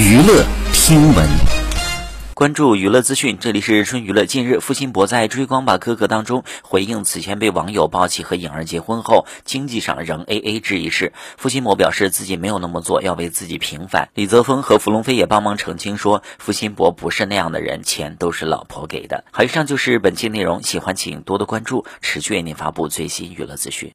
娱乐听闻。关注娱乐资讯，这里是春娱乐。近日，付辛博在追光吧哥哥当中回应此前被网友抱起和颖儿结婚后，经济上仍 aa 制一事，付辛博表示自己没有那么做，要为自己平反。李泽峰和符龙飞也帮忙澄清说，付辛博不是那样的人，钱都是老婆给的。好，以上就是本期内容，喜欢请多多关注，持续为您发布最新娱乐资讯。